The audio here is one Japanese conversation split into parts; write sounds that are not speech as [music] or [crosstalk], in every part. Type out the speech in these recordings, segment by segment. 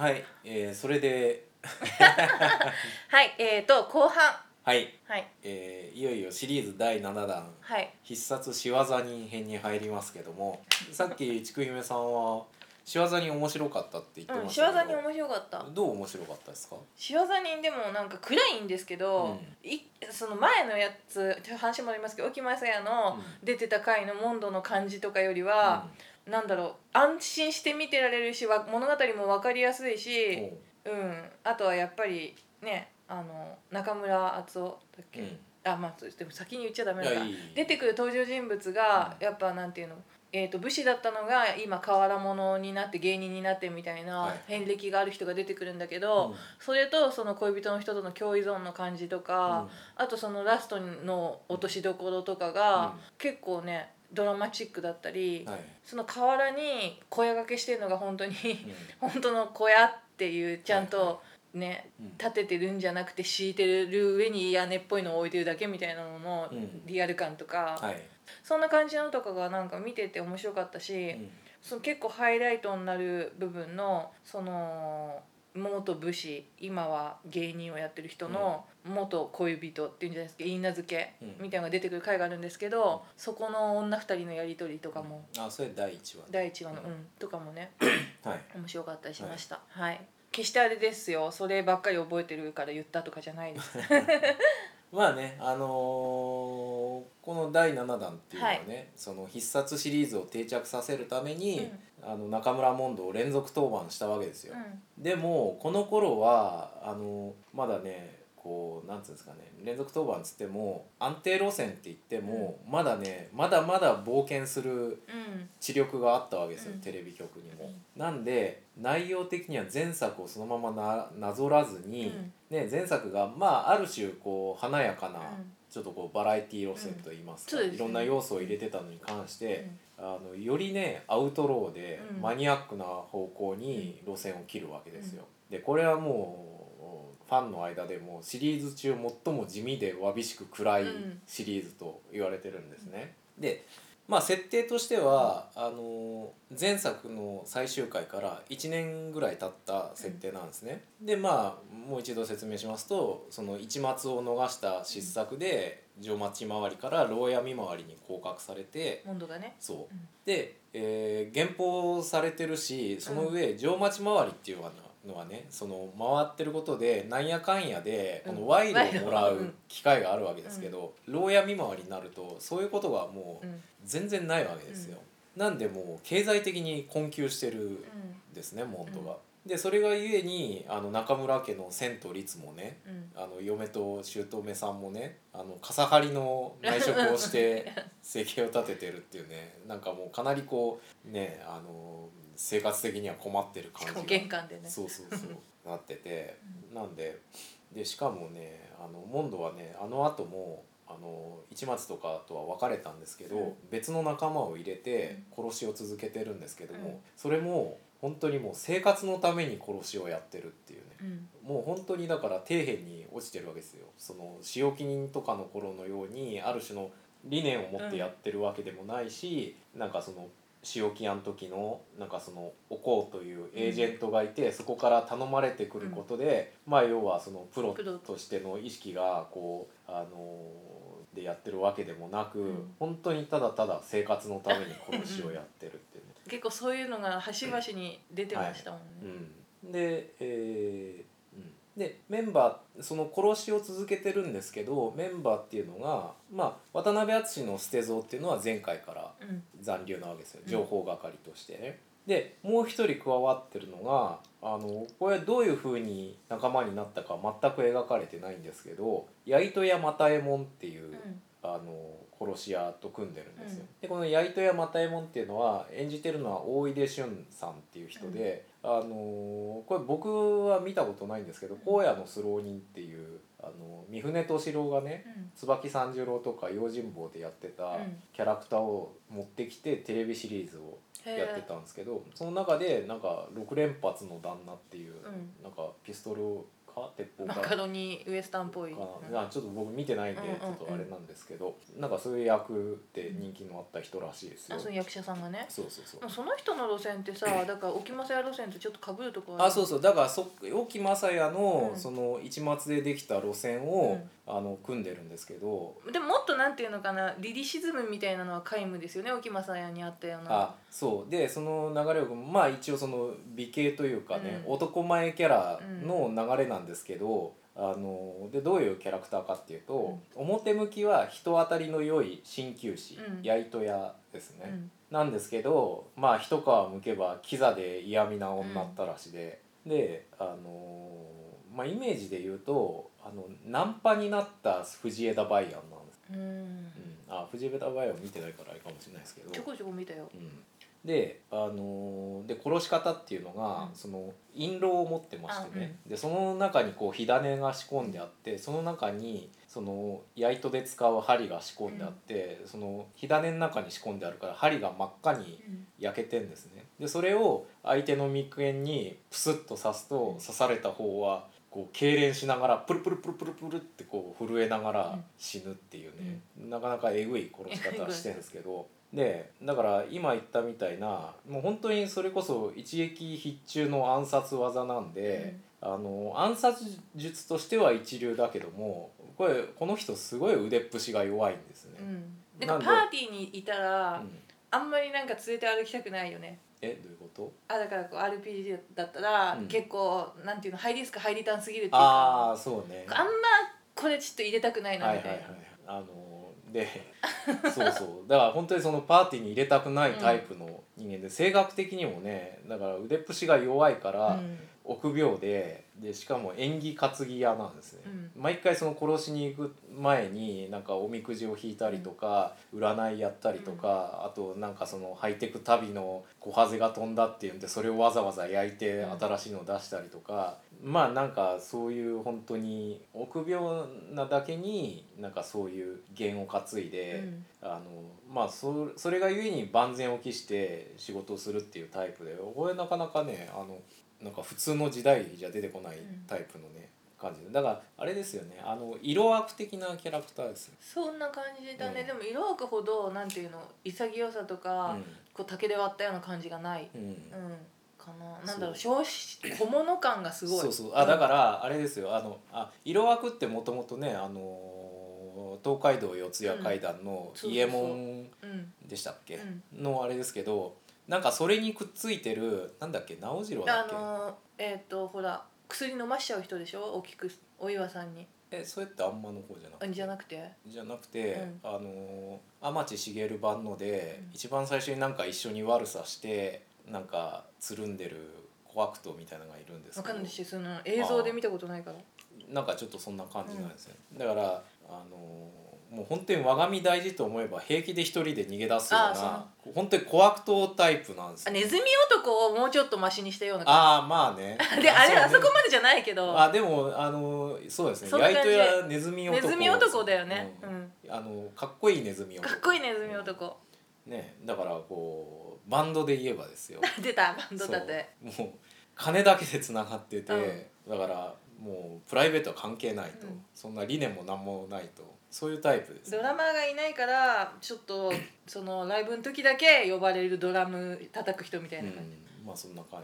はい、えー、それで。はいえー、と後半。はい、はい。えー、いよいよシリーズ第7弾。はい。必殺仕業人編に入りますけども。さっきちくひめさんは仕業人面白かったって言ってうん仕ましたけど、業人面白かった。どう面白かったですか？仕業人でもなんか暗いんですけど、いその前のやつ話もありますけど沖前さやのう出てた回のモンドの感じとかよりは、なんだろう安心して見てられるしわ物語も分かりやすいし、う。んうん、あとはやっぱりねあの中村敦夫だっけ、うん。あまあでも先に言っちゃダメだから。いやいい。出てくる登場人物がうん。やっぱなんていうの、えー、と武士だったのが今瓦物になって芸人になってみたいはない。遍歴がある人が出てくるんだけど、うん。それとその恋人の人との共依存の感じとか、あとそのラストの落としどころとかが、うん。結構ねドラマチックだったり、はい。その河原に小屋掛けしてるのが本当にう [laughs] 本当の小屋っていうちゃんとね、んうん。立ててるんじゃなくて敷いてる上に屋根っぽいのを置いてるだけみたいなののうん。リアル感とか、はい、そんな感じのとかがなんか見てて面白かったし、うん。その結構ハイライトになる部分のその元武士今は芸人をやってる人の元恋人っていうんじゃないですか因名付けうん。みたいなのが出てくる回があるんですけど、そこの女二人のやり取りとかもあそれ第一話。第一話の、ううんん、とかもね [coughs] はい。面白かったりしました。はい、決してあれですよ。そればっかり覚えてるから言ったとかじゃないです [laughs] まあねあのーこの第7弾っていうのはね、その必殺シリーズを定着させるために、あの中村モンドを連続登板したわけですよ、うん。でもこの頃はあのまだねこうなんつうんですかね連続登板っつっても安定路線って言っても、まだねまだまだ冒険するうん。知力があったわけですよ、うん。テレビ局にも。なんで内容的には前作をそのままななぞらずに、ね、前作がまあある種こう華やかな、うん。ちょっとこうバラエティ路線といいますか、いろんな要素を入れてたのに関して、あのよりねアウトローでうん。マニアックな方向に路線を切るわけですよ。でこれはもうファンの間でもシリーズ中最も地味でわびしく暗いうん。シリーズと言われてるんですね。でまあ設定としてはあの前作の最終回から1年ぐらい経った設定なんですね。でまあもう一度説明しますとその一末を逃した失策で城町回りから牢屋見回りに降格されてモンドがね。そう。うん。で、えー、減俸されてるしその上城町回りっていうのはねその回ってることでなんやかんやでこうん。の賄賂をもらう機会があるわけですけど、牢屋見回りになるとそういうことがもううん。全然ないわけですよ。なんでもう経済的に困窮してるうん。ですねモンドが。でそれがゆえにあの中村家の千と律もねうん。あの嫁と姑さんもねあの笠張りの内職をして [laughs] 生計を立ててるっていうねなんかもうかなりこうねあの生活的には困ってる感じが。玄関でね。そうそうそう。[laughs] なってて。なんででしかもねあのモンドはねあの後もあの市松とかとは別れたんですけど、うん。別の仲間を入れて殺しを続けてるんですけども、うん。それも本当にもう生活のために殺しをやってるっていうね。うん。もう本当にだから底辺に落ちてるわけですよ。その使用人とかの頃のようにある種の理念を持ってやってるわけでもないし、なんかその使用金の時のなんかそのおこうというエージェントがいて、そこから頼まれてくることで、まあ要はそのプロとしての意識がこうあのでやってるわけでもなく、ん。本当にただただ生活のために殺しをやってるっていうね。[laughs] 結構そういうのが端々に出てましたもんね、うん、で,、えでメンバーその殺しを続けてるんですけどメンバーっていうのが、まあ、渡辺篤の捨て像っていうのは前回からうん。残留なわけですよ。うん。情報係としてね。でもう一人加わってるのがあのこれどういうふうに仲間になったか全く描かれてないんですけど八糸屋又右衛門っていう、うん。あの殺し屋と組んでるんですよ。うんでこの八糸屋又右衛門っていうのは演じてるのは大出俊さんっていう人で、あのこれ僕は見たことないんですけど荒野のスロー人っていうあの三船敏郎がねうん。椿三十郎とか用心棒でやってたうん。キャラクターを持ってきてテレビシリーズをやってたんですけどその中でなんか6連発の旦那っていう、うん。なんかピストルか鉄砲マかカロニウエスタンっぽい、かなちょっと僕見てないんでうんうんうん。ちょっとあれなんですけど、なんかそういう役で人気のあった人らしいですよ。あその役者さんがね。そうそうそう。その人の路線ってさ [clears throat] だから沖正屋路線とちょっと被るとこあそうそう。だからそ沖正也の,、うん。その一末でできた路線を、あの組んでるんですけど。でももっとなんていうのかなリリシズムみたいなのは皆無ですよね沖正也にあったような。あそう。でその流れをまあ一応その美形というかね、うん。男前キャラの流れなんですけど、あのでどういうキャラクターかっていうと、表向きは人当たりの良い鍼灸師、うん。やいと屋ですね、うん。なんですけどまあ一皮むけばキザで嫌味な女ったらしで、であのまあイメージで言うとあのナンパになった藤枝バイアンなんです、うん。うん、あ藤枝バイアン見てないからあれかもしれないですけど。ちょこちょこ見たよ。うん、で,、あのーで殺し方っていうのが、うん。その印籠を持ってましてね、でその中にこう火種が仕込んであってその中にその矢糸で使う針が仕込んであって、その火種の中に仕込んであるから針が真っ赤にうん。焼けてんですね。でそれを相手の眉間にプスッと刺すと刺された方はこう痙攣しながらプルプルプルプルプルってこう震えながら死ぬっていうね、なかなかえぐい殺し方してるんですけど。でだから今言ったみたいなもう本当にそれこそ一撃必中の暗殺技なんで、あの暗殺術としては一流だけどもこれこの人すごい腕っぷしが弱いんですね。うん。でなんで？パーティーにいたら、うん。あんまりなんか連れて歩きたくないよねえどういうこと？あだからこう RPG だったら、うん。結構なんていうのハイリスクハイリターンすぎるっていうかああそうね。あんまこれちょっと入れたくないなはいはいみたいな、はい。あので [laughs] そうそう。だから本当にそのパーティーに入れたくないタイプの人間で、性格的にもねだから腕っぷしが弱いから、うん。臆病ででしかも縁起担ぎ屋なんですね、う毎回その殺しに行く前になんかおみくじを引いたりとか、占いやったりとか、あとなんかそのハイテク旅の小ハゼが飛んだっていうんでそれをわざわざ焼いてうん。新しいのを出したりとか、まあなんかそういう本当に臆病なだけになんかそういう弦を担いで、うん。あのまあそそれがゆえに万全を期して仕事をするっていうタイプでこれなかなかねあのなんか普通の時代じゃ出てこないタイプのね、感じで。だからあれですよね。あの色枠的なキャラクターですよ、そんな感じだね、うん。でも色枠ほどなんていうの潔さとか、こう竹で割ったような感じがない、うん。うんうん、かななんだろう小小物感がすごい。そうそう。あだからあれですよ。あのあ色枠ってもともとねあの東海道四谷階段の伊右衛門うん。でしたっけ、うん。のあれですけどなんかそれにくっついてるなんだっけ直次郎だあっけ、のーえっ、とほら薬飲ましちゃう人でしょ？大きくお岩さんに。えそれってあんまの方じゃなくあてじゃなくて？じゃなくて、うん。あの天地茂版ので、うん。一番最初になんか一緒に悪さしてなんかつるんでるコアクトみたいなのがいるんですけど。わかんないしその映像で見たことないから。なんかちょっとそんな感じなんですよ、だからあのもう本当に我が身大事と思えば平気で一人で逃げ出すようあな本当にコアクトタイプなんですよ。あネズミ男をもうちょっとマシにしたような感ああまあね。じ [laughs] であれあそこまでじゃないけど。あでもあのそうですね。やいとやネズミ男。ネズミ男だよね、ううん。んあのかっこいいネズミ男。かっこいいネズミ男。ね。だからこうバンドで言えばですよ。[laughs] 出たバンドだって。もう金だけでつながってて、だからもうプライベートは関係ないと、うん。そんな理念も何もないとそういうタイプです、ドラマーがいないからちょっとそのライブの時だけ呼ばれるドラム叩く人みたいな感じ、うん、まあそんな感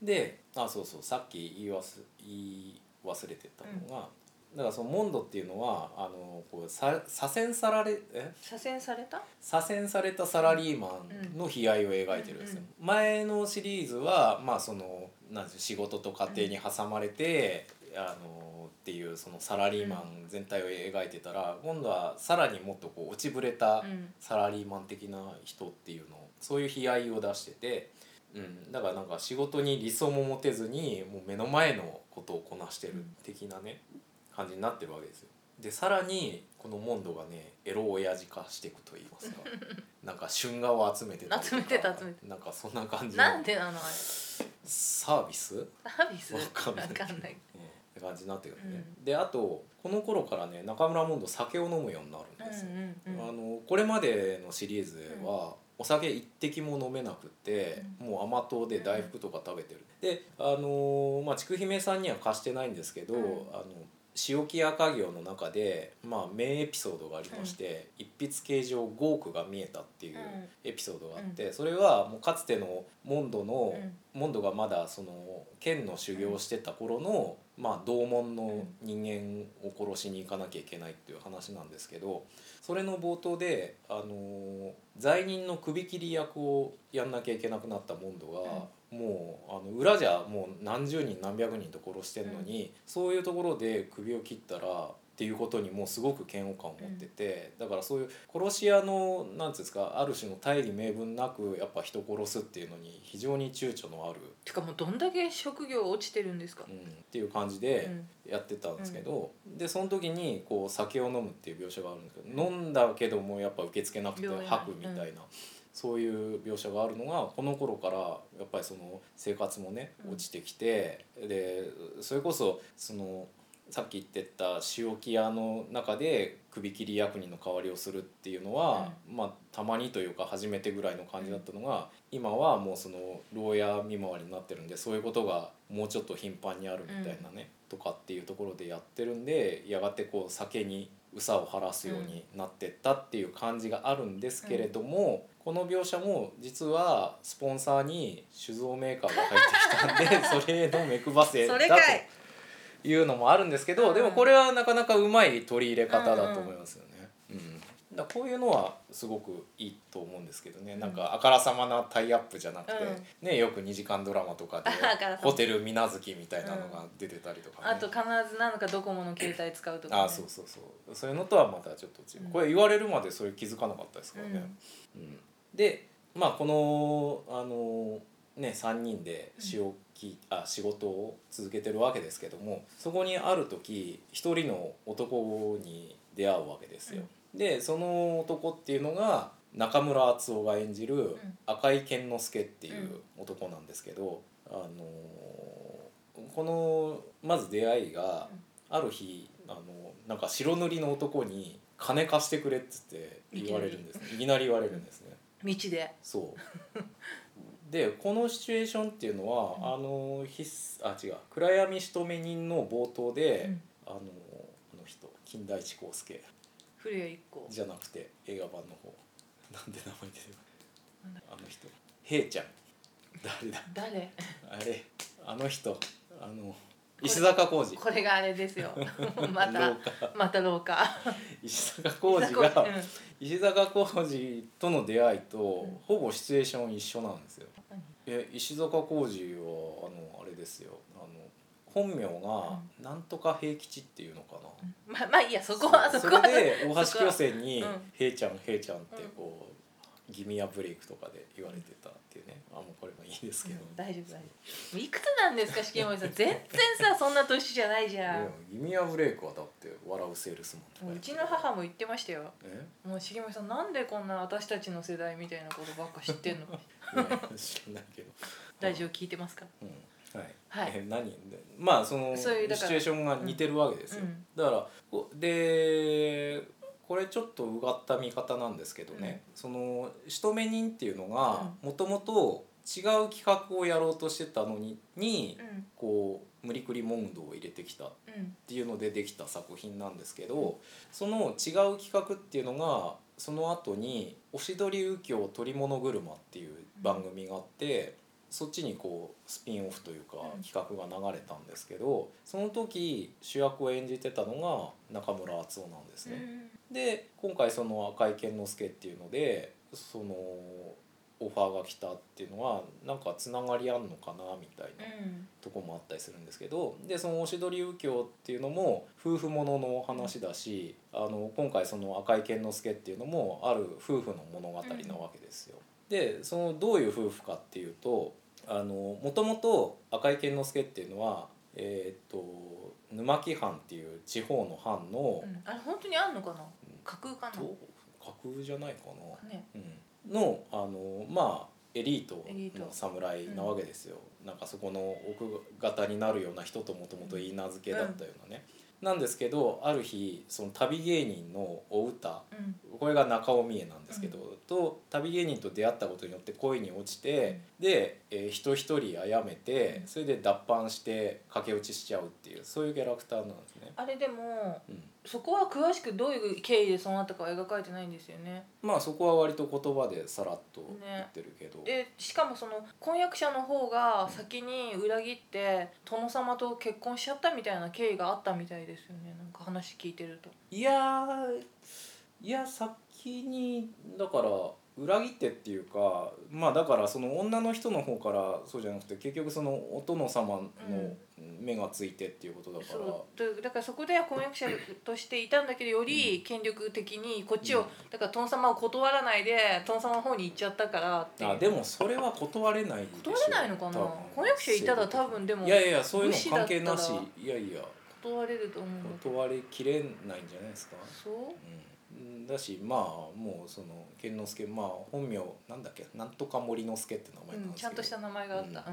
じ、であそうそうさっき言い忘言い忘れてたのが、だからそのモンドっていうのはあのこうさ左遷さられえ？左遷された？左遷されたサラリーマンの悲哀を描いてるんですよ、前のシリーズはまあそのなん仕事と家庭に挟まれて、あのっていうそのサラリーマン全体を描いてたら、今度はさらにもっとこう落ちぶれたうん。サラリーマン的な人っていうのをそういう悲哀を出してて、うん、だからなんか仕事に理想も持てずにもう目の前のことをこなしてる的なね感じになってるわけですよ。でさらにこのモンドがねエロ親父化していくと言いますか。[laughs] なんか春画を集めてた集めてた集めてなんかそんな感じのなんでなのあれ。サービス、うん、サービス？わかんない。わかんないって感じになってくるね。うであとこの頃からね中村モンド酒を飲むようになるんです。あのこれまでのシリーズは、お酒一滴も飲めなくって、もう甘党で大福とか食べてる、であのまあ筑姫さんには貸してないんですけど、うん。あの塩木屋家業の中で、まあ、名エピソードがありまして、一筆形状5億が見えたっていうエピソードがあって、それはもうかつてのモンドの、モンドがまだその剣の修行をしてた頃の、まあ、同門の人間を殺しに行かなきゃいけないっていう話なんですけどそれの冒頭で、あのー罪人の首切り役をやんなきゃいけなくなったモンドが、もうあの裏じゃもう何十人何百人と殺してるのに、そういうところで首を切ったらっていうことにもうすごく嫌悪感を持ってて、だからそういう殺し屋のなんていうんですかある種の大義名分なくやっぱ人殺すっていうのに非常に躊躇のある、てかもうどんだけ職業落ちてるんですか。うん、っていう感じでやってたんですけど、でその時にこう酒を飲むっていう描写があるんですけど、飲んだけどもやっぱ受け付けなくて吐くみたいな。そういう描写があるのがこの頃からやっぱりその生活もねうん。落ちてきて、でそれこそそのさっき言ってた塩木屋の中で首切り役人の代わりをするっていうのは、まあたまにというか初めてぐらいの感じだったのが、今はもうその牢屋見回りになってるんでそういうことがもうちょっと頻繁にあるみたいなね、とかっていうところでやってるんでやがてこう酒に憂さを晴らすようになってったっていう感じがあるんですけれども、この描写も実はスポンサーに酒造メーカーが入ってきたんで [laughs] それの目配せだというのもあるんですけど、うん。でもこれはなかなかうまい取り入れ方だと思いますよね。うん。だこういうのはすごくいいと思うんですけどね、なんかあからさまなタイアップじゃなくて、うねよく2時間ドラマとかで [laughs] ホテル水無月みたいなのが出てたりとか、ね。あと必ず何かドコモの携帯使うとか、ね、あそうそうそう。そういうのとはまたちょっと違う、うん。これ言われるまでそれ気づかなかったですからね、うん。でまあこのあのね3人で仕置き、あ仕事を続けてるわけですけどもそこにある時一人の男に出会うわけですよ。でその男っていうのが中村敦夫が演じる赤井健之助っていう男なんですけど、あのこのまず出会いがある日あのなんか白塗りの男に「金貸してくれ」っつって言われるんですね。いきなり言われるんですね。道で。そう [laughs] でこのシチュエーションっていうのは、あの必須あ違う。暗闇仕留め人の冒頭で、うん。あのあの人金田一耕助。古谷一行。じゃなくて映画版の方。[laughs] なんで名前出てあの人。平ちゃん。誰だ？誰？あれあの人。あの石坂浩二。これがあれですよ。[laughs] ま廊た下。また廊下。石坂浩二が石坂浩二との出会いとん。ほぼシチュエーション一緒なんですよ。何？え石坂浩二はあのあれですよ。あの本名がなんとか平吉っていうのかな。まあまあいいやそこはそこはれで大橋巨泉にうん「平ちゃん平ちゃん」ってこう、ギミアブレイクとかで言われてたっていうね。あもうこれもいいですけど、うん大丈夫大丈夫。いくつなんですか重森さん。[laughs] 全然さそんな年じゃないじゃん。ギミアブレイクはだって「笑うセールスマン」とかもううちの母も言ってましたよ。え？もう重森さんなんでこんな私たちの世代みたいなことばっか知ってんの？[laughs] 知らないけど。ラジオ聞いてますか？うん。はい、はい。え何？でまあそのそういうシチュエーションが似てるわけですよ、うん。だからこでこれちょっとうがった見方なんですけどね、その仕留め人っていうのがもともと違う企画をやろうとしてたのににうん。こう無理くりモンドを入れてきたっうん。ていうのでできた作品なんですけどその違う企画っていうのがその後に「おしどり右京捕物車」っていう番組があってそっちにこうスピンオフというかうん。企画が流れたんですけどその時主役を演じてたのが中村敦夫なんですね。で今回その赤井健之助っていうのでそのオファーが来たっていうのはなんかつながりあんのかなみたいなうんとこもあったりするんですけどでその「おしどり右京」っていうのも夫婦ものの話だしあの今回その赤井健之助っていうのもある夫婦の物語なわけですよ。でそのどういう夫婦かっていうともともと赤井健之助っていうのは、えー、と沼木藩っていう地方の藩の、うん。あれ本当にあんのかな？架空かな？と架空じゃないかな。ね。うん、のあのまあエリートの侍なわけですよ、なんかそこの奥方になるような人ともともと言い名付けだったようなね、なんですけどある日その旅芸人のお歌うん。これが中尾美恵なんですけど、と旅芸人と出会ったことによって恋に落ちて、で、えー人一人殺めてそれで脱藩して駆け落ちしちゃうっていうそういうキャラクターなんですね。あれでもうんそこは詳しくどういう経緯でそうなったかは描かれてないんですよね。まあそこは割と言葉でさらっと言ってるけど、でしかもその婚約者の方が先に裏切って殿様と結婚しちゃったみたいな経緯があったみたいですよね。なんか話聞いてると。いやーいや先にだから裏切ってっていうかまあだからその女の人の方からそうじゃなくて結局そのお殿様の目がついてっていうことだから、そう。だだからそこでは婚約者としていたんだけどより権力的にこっちを、うんだから殿様を断らないで殿様の方に行っちゃったからあでもそれは断れない断れないのかな？婚約者いたら多分でもいやいやそういうの関係なし。いやいや。断れると思う。断りきれないんじゃないですか、そう？うん、だしまあもうその健之助まあ本名なんだっけ？なんとか森之助って名前なんうん、ですけど、ちゃんとした名前があった、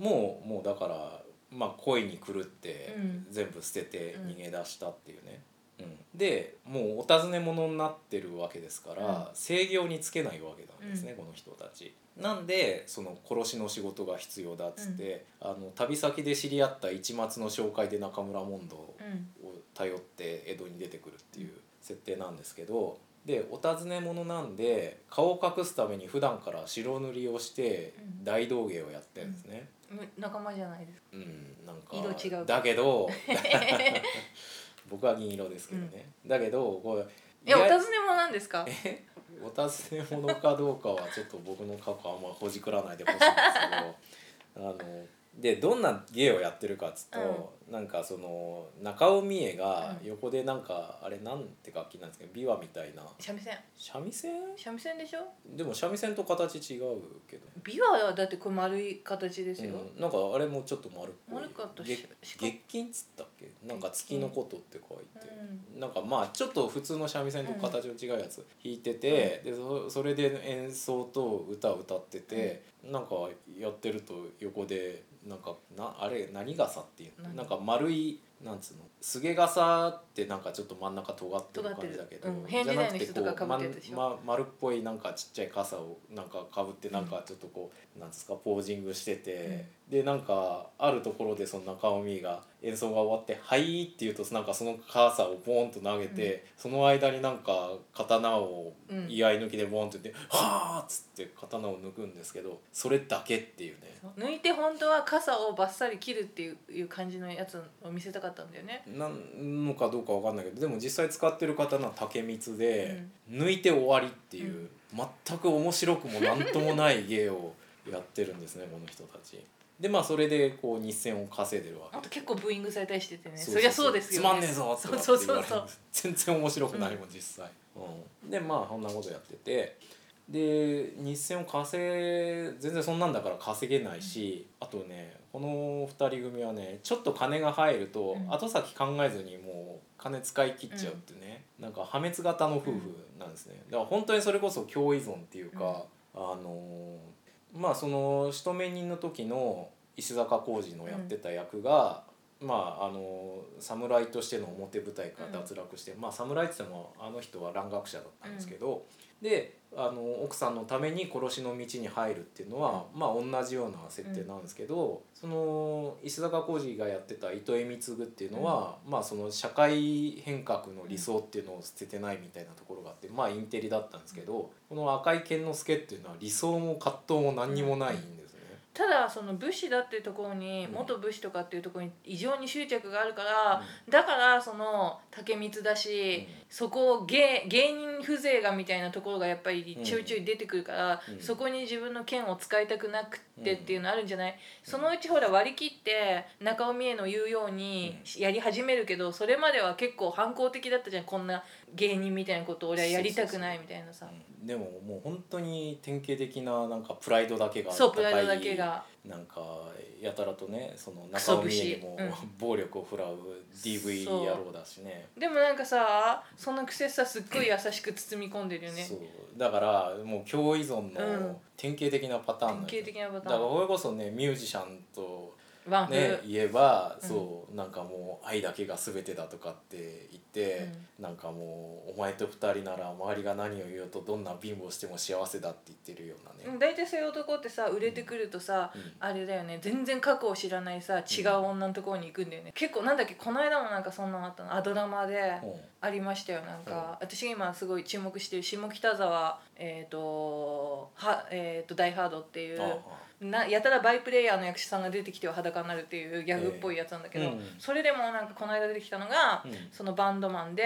うん。もうもうだからまあ恋に狂ってうん。全部捨てて逃げ出したっていうね、うん。でもうお尋ね者になってるわけですから、うん。制御につけないわけなんですね、この人たち。なんでその殺しの仕事が必要だっつって、あの旅先で知り合った一松の紹介で中村問答をうん。頼って江戸に出てくるっていう設定なんですけどでお尋ね者なんで顔を隠すために普段から白塗りをしてうん。大道芸をやってるんですね。む仲間じゃないですか。うん、なんか色違う。だけど [laughs] 僕は銀色ですけどね、だけどこれいやお尋ね者なんですか？えお尋ね者かどうかはちょっと僕の過去あんまほじくらないでほしいんですけどあのでどんな芸をやってるかっつうと、なんかその中尾美恵がうん。横でなんか、あれなんて楽器なんですけど琵琶みたいな。三味線。三味線？三味線でしょ？でも三味線と形違うけど、琵琶はだってこれ丸い形ですよ、うん、なんかあれもちょっと丸っぽい。丸かったし月金っつったっけ？なんか月のことって書いて、うなんかまあちょっと普通の三味線と形の違うやつ。弾いてて、でそそれで演奏と歌を歌ってて、なんかやってると横でなんかなあれ何傘っていう。なんか丸いなんつうのすげ傘ってなんかちょっと真ん中尖ってる感じだけど、うん。変時代の人とか被ってるやつでしょ。まま丸っぽいなんかちっちゃい傘をなんかかぶってなんかちょっとこう、なんですかポージングしてて、でなんかあるところでその中尾美が演奏が終わって「はい」って言うとなんかその傘をボーンと投げて、その間になんか刀をうん居合抜きでボーンって言って「はあ!」っつって刀を抜くんですけどそれだけっていうね。抜いて本当は傘をバッサリ切るっていういう感じのやつを見せたかったんだよね。なんのかどうかわかんないけどでも実際使ってる刀は竹光で、抜いて終わりっていう、全く面白くもなんともない芸をやってるんですねこの人たち。でまあそれでこう日銭を稼いでるわけあと結構ブーイングされたりしててね。うそりゃそうですよ、ね、つまんねえぞって言われ全然面白くないもん実際、うん、でまあそんなことやっててで日銭を稼い全然そんなんだから稼げないし、あとねこの2人組はねちょっと金が入ると、うん。後先考えずにもう金使い切っちゃうってね、なんか破滅型の夫婦なんですね。だから本当にそれこそ共依存っていうか、あのーまあその仕留め人の時の石坂浩二のやってた役が、まああの侍としての表舞台から脱落して、まあ侍って言ってもあの人は蘭学者だったんですけど、であの奥さんのために殺しの道に入るっていうのは、まあ同じような設定なんですけど、その石坂浩二がやってた糸江貢っていうのは、まあその社会変革の理想っていうのを捨ててないみたいなところがあって、まあインテリだったんですけどこの赤井健之助っていうのは理想も葛藤も何にもないんですね。ただその武士だっていうところにうん。元武士とかっていうところに異常に執着があるから、だからその竹光だし、そこを芸芸人風情がみたいなところがやっぱりちょいちょい出てくるから、うん。そこに自分の剣を使いたくなくってっていうのあるんじゃない、そのうちほら割り切って中尾美恵の言うようにやり始めるけどそれまでは結構反抗的だったじゃんこんな芸人みたいなことを俺はやりたくないみたいなさ。うん。でももう本当に典型的ななんかプライドだけがそうプライドだけがなんかやたらとねその中尾美恵にも、うん。暴力を振らう DV 野郎だしね。でもなんかさそのくせさすっごい優しく包み込んでるよね。そう。だからもう共依存うん。の典型的なパターンなんですよ典型的なパターン。だからこれこそねミュージシャンとワンフ、ね、言えば、うん。そうなんかもう愛だけが全てだとかって言って、なんかもうお前と二人なら周りが何を言おうとどんな貧乏しても幸せだって言ってるようなね、うん大体そういう男ってさ売れてくるとさ、うん。あれだよね全然過去を知らないさ違う女のところに行くんだよね、結構なんだっけこの間もなんかそんなのあったのあドラマでうん。ありましたよなんか、私が今すごい注目してる下北沢えっ、とはえー、とダイハードっていうああなやたらバイプレイヤーの役者さんが出てきては裸になるっていうギャグっぽいやつなんだけど、ええ。うん。それでもなんかこの間出てきたのが、うん。そのバンドマンで、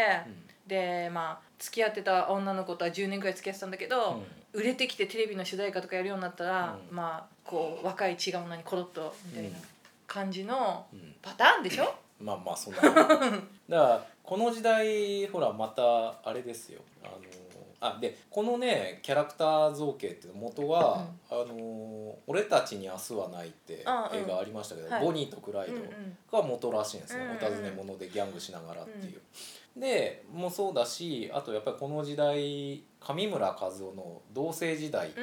でまあ付き合ってた女の子とは10年くらい付き合ってたんだけど、売れてきてテレビの主題歌とかやるようになったら、うん。まあこう若い違う女にコロッとみたいな感じのうん。うんパターンでしょ、まあまあそんな [laughs] だからこの時代ほらまたあれですよ。あのあでこのねキャラクター造形って元は、あの俺たちに明日はない」って映画ありましたけど、はい。ボニーとクライドが元らしいんですよ、うんうん。お尋ね者でギャングしながらっていう。でもうそうだしあとやっぱりこの時代上村和夫の「同棲時代」って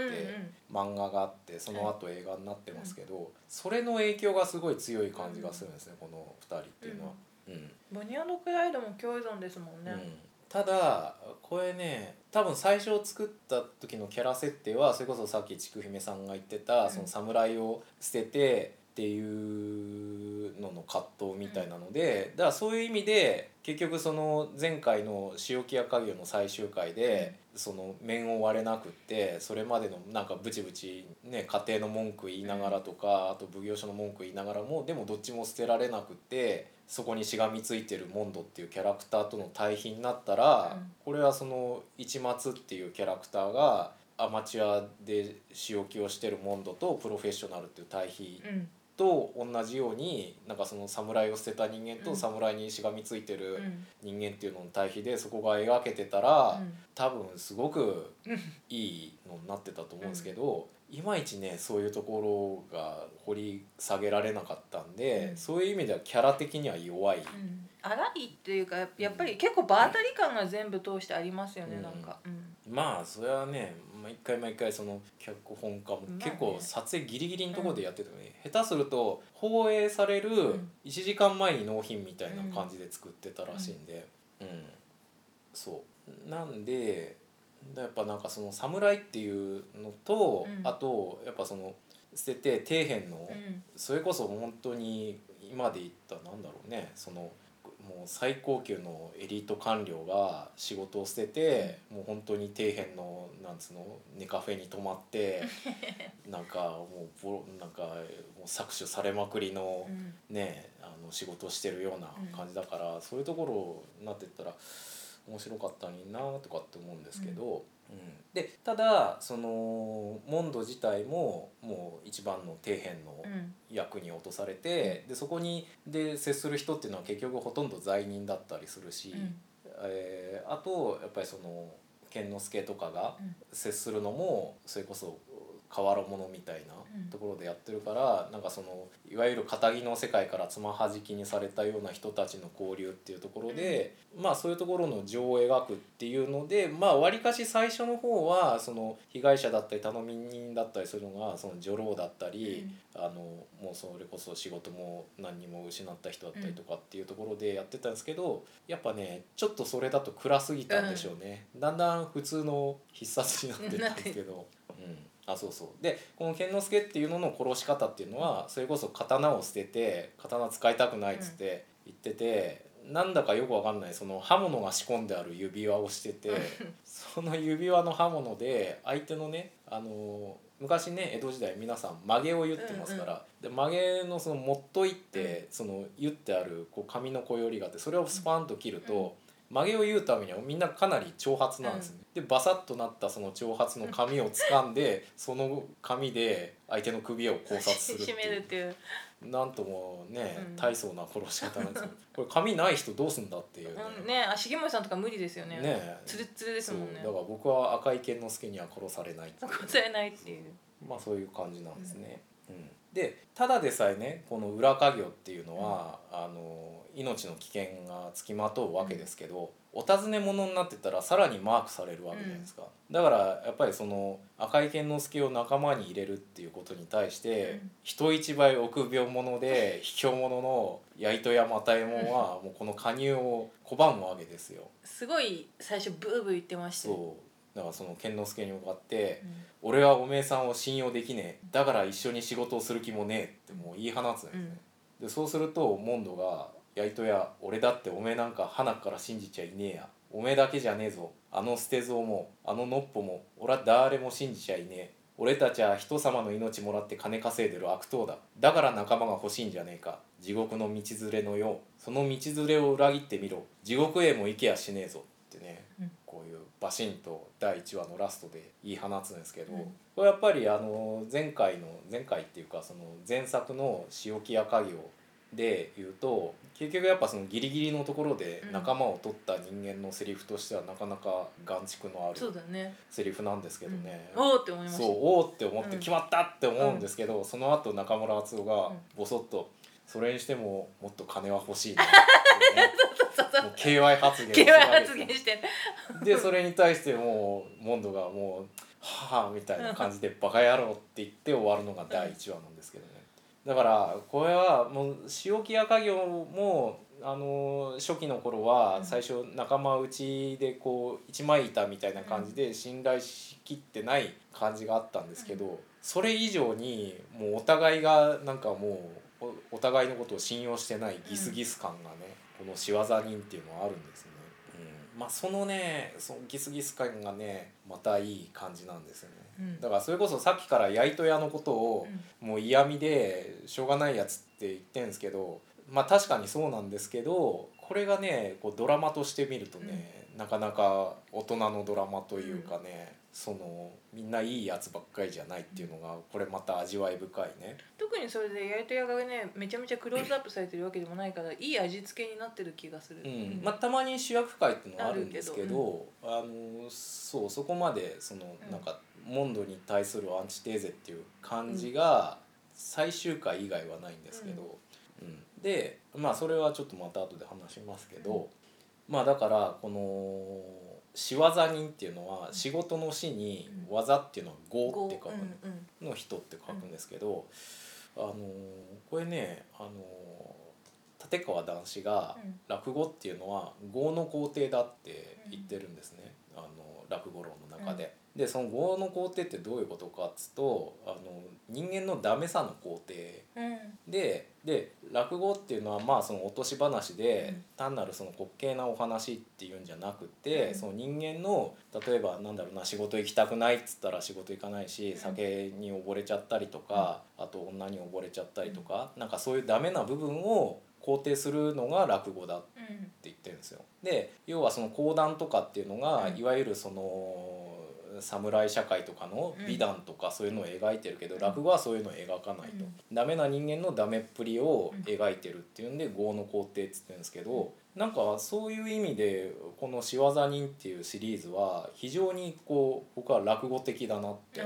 漫画があってその後映画になってますけど、それの影響がすごい強い感じがするんですね、この2人っていうのは。うん。ボニークライドも共依存ですもんね、うんただこれね多分最初作った時のキャラ設定はそれこそさっきちくひめさんが言ってた、うん。その侍を捨ててっていうのの葛藤みたいなので、だからそういう意味で結局その前回の「塩木屋家業」の最終回で、その面を割れなくってそれまでのなんかブチブチ、ね、家庭の文句言いながらとか、あと奉行所の文句言いながらもでもどっちも捨てられなくってそこにしがみついてるモンドっていうキャラクターとの対比になったら、うん。これはその一松っていうキャラクターがアマチュアで仕置きをしてるモンドとプロフェッショナルっていう対比うんと同じようになんかその侍を捨てた人間うん。と侍にしがみついてるうん。人間っていうのの対比でそこが描けてたら、うん。多分すごくうんいいのになってたと思うんですけど、いまいちねそういうところが掘り下げられなかったんで、うん。そういう意味ではキャラ的には弱い。うん。荒いっていうかやっぱり結構場当たり感が全部通してありますよね、うん。なんか、うん。まあそれはね毎回毎回その脚本家も結構撮影ギリギリのところでやってたよね、下手すると放映されるん。1時間前に納品みたいな感じで作ってたらしいんでうん、そう。なんでやっぱなんかその侍っていうのと、うん。あとやっぱその捨てて底辺の、うん。それこそ本当に今で言ったなんだろうねそのもう最高級のエリート官僚が仕事を捨てて、もう本当に底辺のなんつうのネカフェに泊まって [laughs] なんかもうボロなんかもう搾取されまくりのうん。ねあの仕事をしてるような感じだから、そういうところになってったら面白かったのになとかって思うんですけど、うん。でただそのモンド自体ももう一番の底辺のうん。役に落とされて、でそこにで接する人っていうのは結局ほとんど罪人だったりするし、うん。えーあとやっぱりその健之助とかがうん。接するのもそれこそ変わら者みたいなうん。ところでやってるから、なんかそのいわゆる堅気の世界からつまはじきにされたような人たちの交流っていうところで、まあそういうところの情を描くっていうのでまあわりかし最初の方はその被害者だったり頼み人だったりするのがその女郎だったり、あのもうそれこそ仕事も何にも失った人だったりとかっていうところでやってたんですけどやっぱねちょっとそれだと暗すぎたんでしょうね、だんだん普通の必殺になってったんですけど。[laughs] うんあそうそう。でこの健之助っていうのの殺し方っていうのはそれこそ刀を捨てて刀使いたくないっつって言ってて、なんだかよくわかんない。その刃物が仕込んである指輪をしてて [laughs] その指輪の刃物で相手のねあの昔ね江戸時代皆さん曲げを言ってますから、で曲げのそのもっといって、その言ってあるこう紙の小よりがあってそれをスパンと切ると。曲げを言うためにはみんなかなり長髪なんですね、でバサッとなったその長髪の髪を掴んで [laughs] その髪で相手の首を考察するっていう。[laughs] るっていう、なんともね、うん。大層な殺し方なんですよ。[laughs] これ髪ない人どうすんだっていうね。うん、ねあ重森さんとか無理ですよね。ねつるっつるですもんね。だから僕は赤井健之助には殺されない殺されないっていう。まあそういう感じなんですね、うんでただでさえねこの裏稼業っていうのは、あの命の危険がつきまとうわけですけど、お尋ね者になってたらさらにマークされるわけじゃないですか、だからやっぱりその赤井健之助を仲間に入れるっていうことに対して、うん。人一倍臆病者で卑怯者の矢糸や又右衛門はもうこの加入を拒むわけですよ。すごい最初ブーブー言ってましたよ。そうだからその健之助に向かってうん「俺はおめえさんを信用できねえ。だから一緒に仕事をする気もねえ」ってもう言い放つんですね。でそうするとモンドが「やいとや俺だっておめえなんか花から信じちゃいねえや。おめえだけじゃねえぞ。あの捨て蔵もあののっぽも俺は誰も信じちゃいねえ。俺たちは人様の命もらって金稼いでる悪党だ。だから仲間が欲しいんじゃねえか。地獄の道連れのよう。その道連れを裏切ってみろ。地獄へも行けやしねえぞ」ってね、うん。こういうバシンと第1話のラストで言い放つんですけど、うん。これやっぱりあの前回の前回っていうかその前作の「仕置きや家業」で言うと結局やっぱそのギリギリのところでうん。仲間を取った人間のセリフとしてはなかなか眼蓄のあるセリフなんですけどね。うん。おおって思いました。そうおおって思ってうん。決まったって思うんですけど、その後中村敦夫がうん。ボソッと「それにしてももっと金は欲しいな」ってね [laughs] そう。KY 発言をす敬愛るわけですよ。発言してでそれに対してもうモンドがもう「はあ」みたいな感じで「バカ野郎」って言って終わるのが第1話なんですけどね。だからこれはもう塩木屋家業もあの初期の頃はうん最初仲間内でこう一枚板みたいな感じで信頼しきってない感じがあったんですけどそれ以上にもうお互いがなんかもうおお互いのことを信用してないギスギス感がねこの仕業人っていうのはあるんですね。うん、まあそのねそのギスギス感がねまたいい感じなんですよね。うんだからそれこそさっきからやいと屋のことをもう嫌味でしょうがないやつって言ってんですけどまあ確かにそうなんですけどこれがねこうドラマとして見るとね、なかなか大人のドラマというかね、そのみんないいやつばっかりじゃないっていうのがこれまた味わい深いね。特にそれでやりとやがねめちゃめちゃクローズアップされてるわけでもないからいい味付けになってる気がする、うん。まあ、たまに主役会っていうのはあるんですけどあのそうそこまでそのうん。なんかモンドに対するアンチテーゼっていう感じが最終回以外はないんですけど、うん。でまあそれはちょっとまた後で話しますけど、まあだからこの仕業人っていうのは仕事の死に技っていうのは「業」って書くの。人って書くんですけど、あのこれねあの立川談志がうん。落語っていうのは業の工程だって言ってるんですね、あの落語論の中で。でその業の工程ってどういうことかっつうとあの人間のダメさの工程うん。でで落語っていうのはまあその落とし話で、うん。単なるその滑稽なお話っていうんじゃなくて、うん。その人間の例えばなんだろうな仕事行きたくないっつったら仕事行かないし、ん。酒に溺れちゃったりとか、あと女に溺れちゃったりとか、なんかそういうダメな部分を肯定するのが落語だってうん言ってるんですよ。で要はその講談とかっていうのが、うん。いわゆるその侍社会とかの美談とかそういうのを描いてるけど、うん。落語はそういうのを描かないと、ダメな人間のダメっぷりを描いてるっていうんで「業の工程」っつってるんですけど、なんかそういう意味でこの「仕業人」っていうシリーズは非常にこう僕は落語的だなって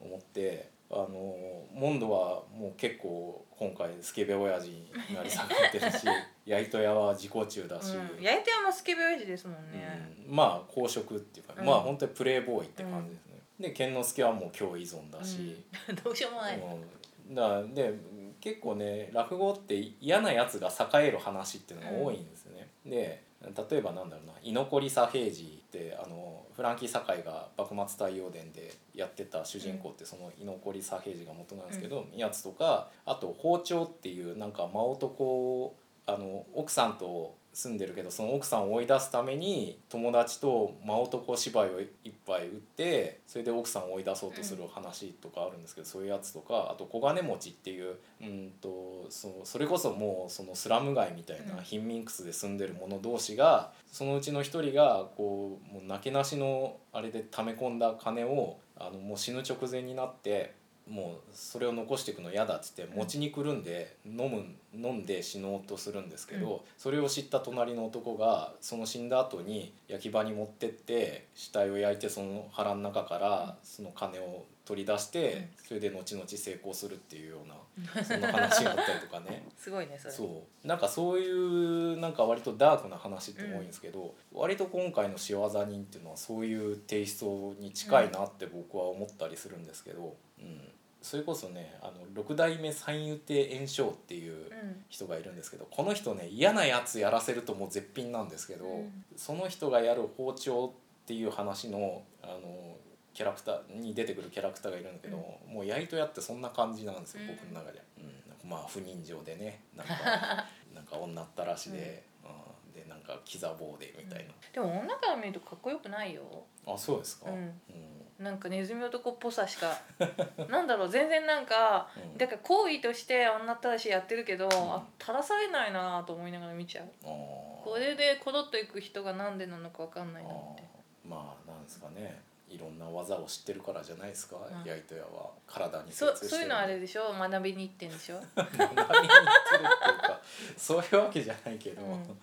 思って。あのモンドはもう結構今回スケベ親父になり下がってるし [laughs] やいとやは自己中だし、うん、やり手はもうスケベ親父ですもんね、うん。まあ公職っていうか、うん。まあ本当にプレーボーイって感じですね、で健之助はもう今日依存だし、[laughs] どうしようもない、うん。だで結構ね落語って嫌なやつが栄える話っていうのが多いんですね、で例えばなんだろうな。居残り左平次ってあのフランキー堺が幕末太陽伝でやってた主人公ってその居残り左平次が元なんですけど、やつとかあと包丁っていうなんか真男あの奥さんと住んでるけどその奥さんを追い出すために友達と真男芝居を一杯打ってそれで奥さんを追い出そうとする話とかあるんですけど、そういうやつとかあと小金持ちっていううんとそそれこそもうそのスラム街みたいなうん。貧民窟で住んでる者同士がそのうちの一人がこうもうなけなしのあれで溜め込んだ金をあのもう死ぬ直前になってもうそれを残していくの嫌だっつって持ちに来るんで飲む飲んで死のうとするんですけど、うそれを知った隣の男がその死んだ後に焼き場に持ってって死体を焼いてその腹の中からその金を取り出して、それで後々成功するっていうようなそんな話があったりとかね。[laughs] すごいねそれ。そう。なんかそういうなんか割とダークな話って多いんですけど、割と今回の仕業人っていうのはそういうテイストに近いなって僕は思ったりするんですけど、うんそれこそねあの六代目三遊亭圓生っていううん。人がいるんですけどこの人ね嫌なやつやらせるともう絶品なんですけど、うん。その人がやる包丁っていう話のあのキャラクターに出てくるキャラクターがいるんだけど、もうやいとやってそんな感じなんですよ、うん。僕の中で、うん、まあ不人情でねなんか [laughs] なんか女ったらしで、うん。でなんかキザ棒でみたいでも女から見るとかっこよくないよ。な、あそうですか、うん。うんなんかネズミ男っぽさしか [laughs] なんだろう全然なんかうん。だから行為として女ったらしやってるけど、ん。あ垂らされないなと思いながら見ちゃう。これでコロッといく人がなんでなのかわかんないなっあてー。まあなんですかね。いろんな技を知ってるからじゃないですか、ん。やいとやは。体に精そそういうのあれでしょ？学びに行ってんでしょ？[laughs] 学びに行ってるっていうか。そういうわけじゃないけど、うん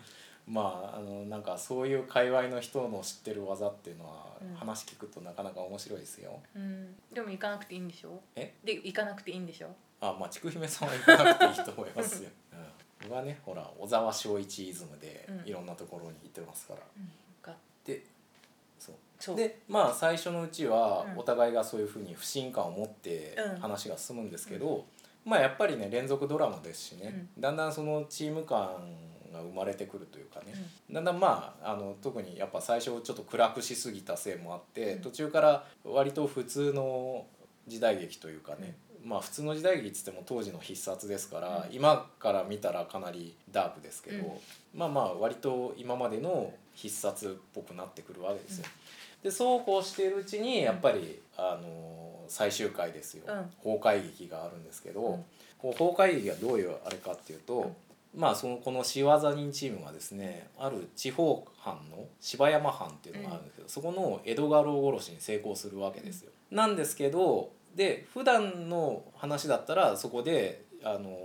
まああのなんかそういう界隈の人の知ってる技っていうのは、うん話聞くとなかなか面白いですよ。うん。でも行かなくていいんでしょ？え？で行かなくていいんでしょ？あまあ筑姫さんは行かなくていいと思いますよ。[laughs] うん、僕はねほら小沢昭一イズムでうん。いろんなところに行ってますから。かでそう。そう。でまあ最初のうちはうん。お互いがそういうふうに不信感を持ってうん。話が進むんですけど、まあやっぱりね連続ドラマですしね、だんだんそのチーム感が生まれてくるというかね、だんだんまああの特にやっぱ最初ちょっと暗くしすぎたせいもあって、うん。途中から割と普通の時代劇というかね、まあ普通の時代劇っつっても当時の必殺ですから、うん。今から見たらかなりダークですけど、うん。まあまあ割と今までの必殺っぽくなってくるわけですよ。でそうこうしているうちにやっぱり、あの最終回ですよ、うん。崩壊劇があるんですけど、うん。こう崩壊劇がどういうあれかっていうと、まあそのこの仕業人チームがですねある地方藩の柴山藩っていうのがあるんですけど、そこの江戸家老殺しに成功するわけですよ。なんですけどで普段の話だったらそこであの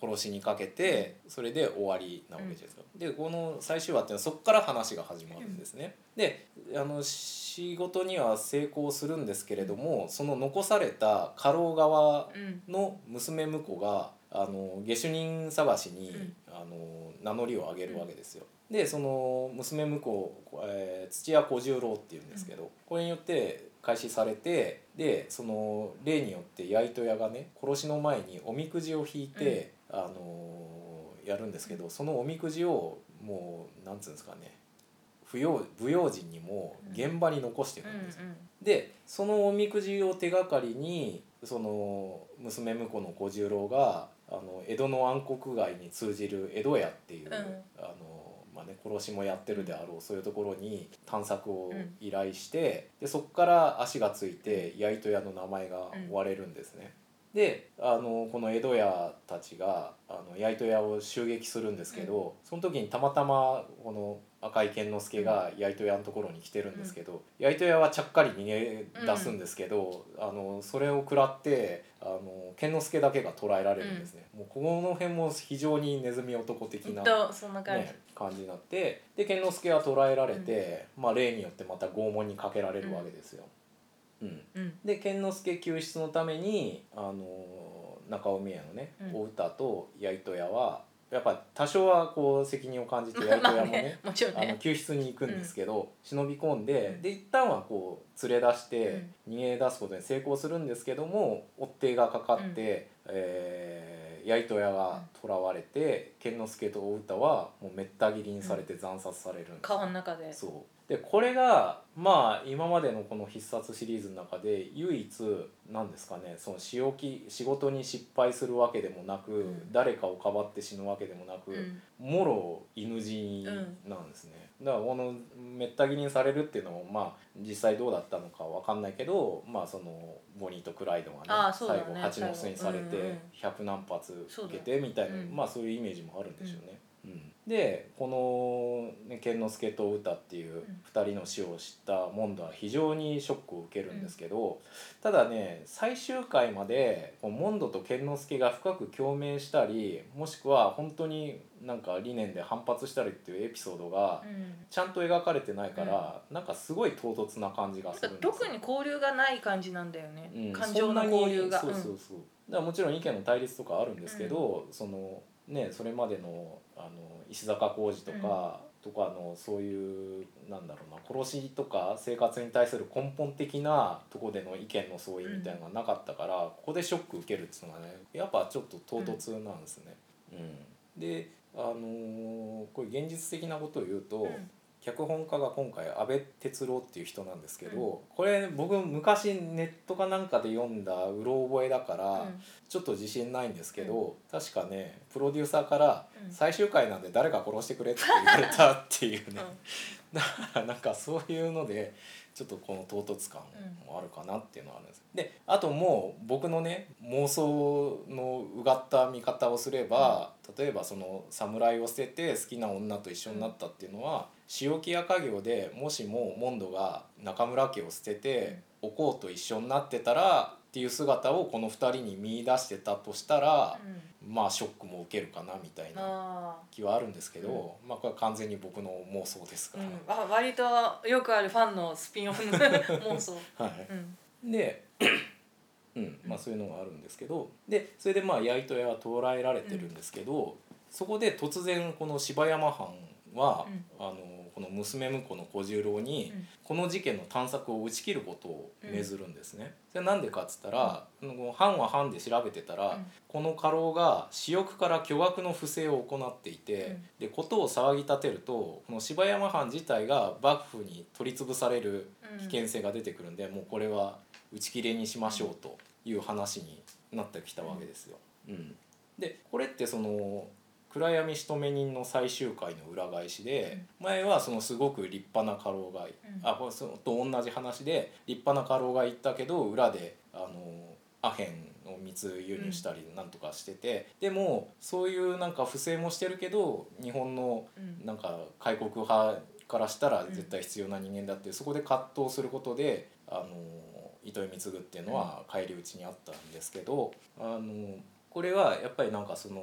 殺しにかけてそれで終わりなわけですよ。でこの最終話っていうのはそこから話が始まるんですね。であの仕事には成功するんですけれどもその残された家老側うんの娘婿があの下手人探しに、うん。あの名乗りを上げるわけですよ。でその娘婿、えー土屋小十郎っていうんですけど、これによって開始されてでその例によってやいとやがね殺しの前におみくじを引いて、あのやるんですけどそのおみくじをもうなんつうんですかね不用不用心にも現場に残してるうんんですよ。でそのおみくじを手がかりにその娘婿の小十郎があの江戸の暗黒街に通じる江戸屋っていう、うん。あのまあね、殺しもやってるであろうそういうところに探索をうん依頼して、でそこから足がついてやいと屋の名前がうん。割れるんですね。であのこの江戸屋たちがあのやいと屋を襲撃するんですけど、その時にたまたまこの赤井健之助がやいと屋のところに来てるんですけど、やいと屋はちゃっかり逃げ出すんですけど、あのそれを食らってあの健之助だけが捕らえられるんですね、もうこの辺も非常にネズミ男的うんな、ね、感じになってで健之助は捕らえられて、まあ、例によってまた拷問にかけられるわけですよ。うん。うん。で健之助救出のためにあの中尾宮のね、うん。お歌とやいとやはやっぱ多少はこう責任を感じてやいとやも [laughs] ね。あのね。救出に行くんですけど、忍び込んでで一旦はこう連れ出して逃げ出すことに成功するんですけども追っ手がかかって、えーやいとやが囚われて健之助とお歌はもうめった切りにされて惨殺されるんですよ。川の中で。そうでこれがまあ今までのこの必殺シリーズの中で唯一なんですかねその仕置き仕事に失敗するわけでもなく、ん。誰かをかばって死ぬわけでもなく、うん。もろ犬死なんですね、だからこのめった切りにされるっていうのもまあ実際どうだったのかわかんないけどまあそのボニーとクライドがねね。最後蜂の巣にされて最後うんうん。100何発受けてみたいな、うん。まあそういうイメージもあるんでしょうね。うん、でこの、ね、健之助と歌っていう2人の死を知ったモンドは非常にショックを受けるんですけど、ただね最終回までモンドと健之助が深く共鳴したりもしくは本当になんか理念で反発したりっていうエピソードがうん。ちゃんと描かれてないから、なんかすごい唐突な感じがするんですよ。特に交流がない感じなんだよね、うん。感情の交流が。そそうそうそう、だからもちろん意見の対立とかあるんですけど、そのねそれまでのあの石坂浩二とか、とかのそういうなんだろうな殺しとか生活に対する根本的なとこでの意見の相違みたいなのがなかったから、ここでショック受けるっていうのがねやっぱちょっと唐突なんですね。うん。であのーこれ現実的なことを言うと、うん脚本家が今回阿部哲郎っていう人なんですけど、うん。これ僕昔ネットかなんかで読んだうろ覚えだから、うん。ちょっと自信ないんですけど、確かねプロデューサーから「うん。最終回なんで誰か殺してくれ」って言われたっていうね、うん。だからなんかそういうのでちょっとこの唐突感もあるかなっていうのはあるんです。であともう僕のね妄想のうがった見方をすれば、例えばその侍を捨てて好きな女と一緒になったっていうのは、仕置きや家業でもしもモンドが中村家を捨てておこうと一緒になってたらっていう姿をこの2人に見出してたとしたら、まあショックも受けるかなみたいなあ気はあるんですけど、まあこれは完全に僕の妄想ですーから。うん、あ割とよくあるファンのスピンオフの [laughs] 妄想、はい。うん。で、うん。まあ、そういうのがあるんですけどでそれでまあやいとやは捉えられてるんですけど、そこで突然この柴山藩は、あのこの娘婿の小十郎に、うん。この事件の探索を打ち切ることを命ずるんですね。それなんでかっつったら、この藩は藩で調べてたら、うん。この家老が私欲から巨額の不正を行っていて、でことを騒ぎ立てるとこの柴山藩自体が幕府に取り潰される危険性が出てくるんで、もうこれは打ち切れにしましょうという話になってきたわけですよ。うん、でこれってその暗闇仕留め人の最終回の裏返しで、前はそのすごく立派な家老が、あこれそのと同じ話で立派な家老がいたけど裏であのアヘンを密輸入したりなんとかしてて、でもそういうなんか不正もしてるけど日本のうん。なんか開国派からしたら絶対必要な人間だって、そこで葛藤することであの糸井貢っていうのは返り討ちにあったんですけど、あのこれはやっぱりなんかその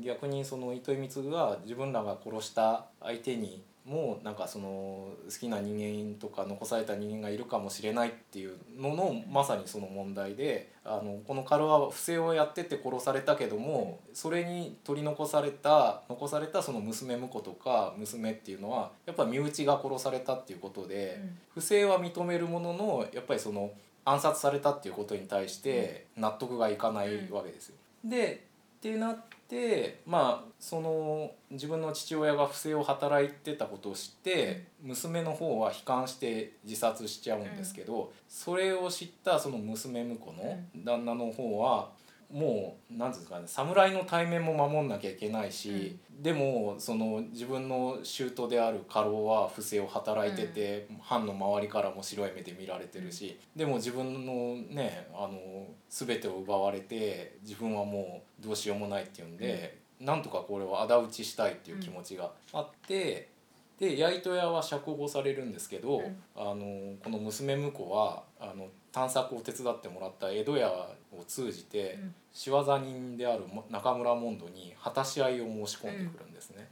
逆にその糸井貢が自分らが殺した相手にもなんかその好きな人間とか残された人間がいるかもしれないっていうののまさにその問題であのこのカルは不正をやってて殺されたけどもそれに取り残された残されたその娘婿とか娘っていうのはやっぱ身内が殺されたっていうことで不正は認めるもののやっぱりその暗殺されたっていうことに対して納得がいかないわけですよ。でってなってまあその自分の父親が不正を働いてたことを知って娘の方は悲観して自殺しちゃうんですけど、それを知ったその娘婿の旦那の方はもう何ですかね侍の対面も守んなきゃいけないし、でもその自分の舅である家老は不正を働いてて、藩の周りからも白い目で見られてるし、でも自分のねあの全てを奪われて自分はもうどうしようもないっていうんで、なんとかこれを仇討ちしたいっていう気持ちがあって。でやいとやは釈放されるんですけど、うん。あのこの娘婿はあの探索を手伝ってもらった江戸屋を通じて、うん。仕業人である中村モンドに果たし合いを申し込んでくるんですね。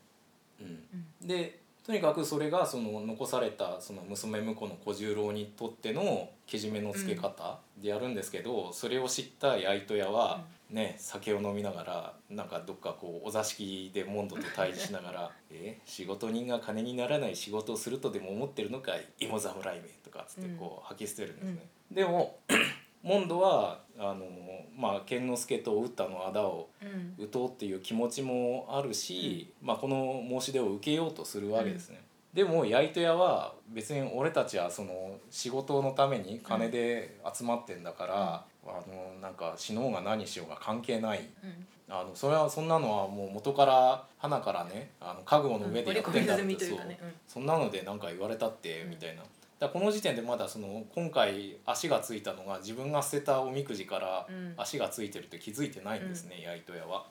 うん。でとにかくそれがその残されたその娘婿の小十郎にとってのけじめのつけ方でやるんですけど、それを知ったやいとやは、ね、酒を飲みながらなんかどっかこうお座敷でモンドと対峙しながら「[laughs] え仕事人が金にならない仕事をするとでも思ってるのかい？芋侍め」とかっつってこう吐き捨てるんですね。でも [clears throat] モンドはあの、まあ、健之助と打ったの仇をうん。打とうっていう気持ちもあるし、まあ、この申し出を受けようとするわけですね。でもやいとやは別に俺たちはその仕事のために金で集まってんだから、あのなんか死のうが何しようが関係ない。うん。あのそれはそんなのはもう元から花からねあの覚悟の上でやってんだって、そそんなので何か言われたってみたいな。だこの時点でまだその今回足がついたのが自分が捨てたおみくじからうん。足がついてるって気づいてないんですね、やいとやは。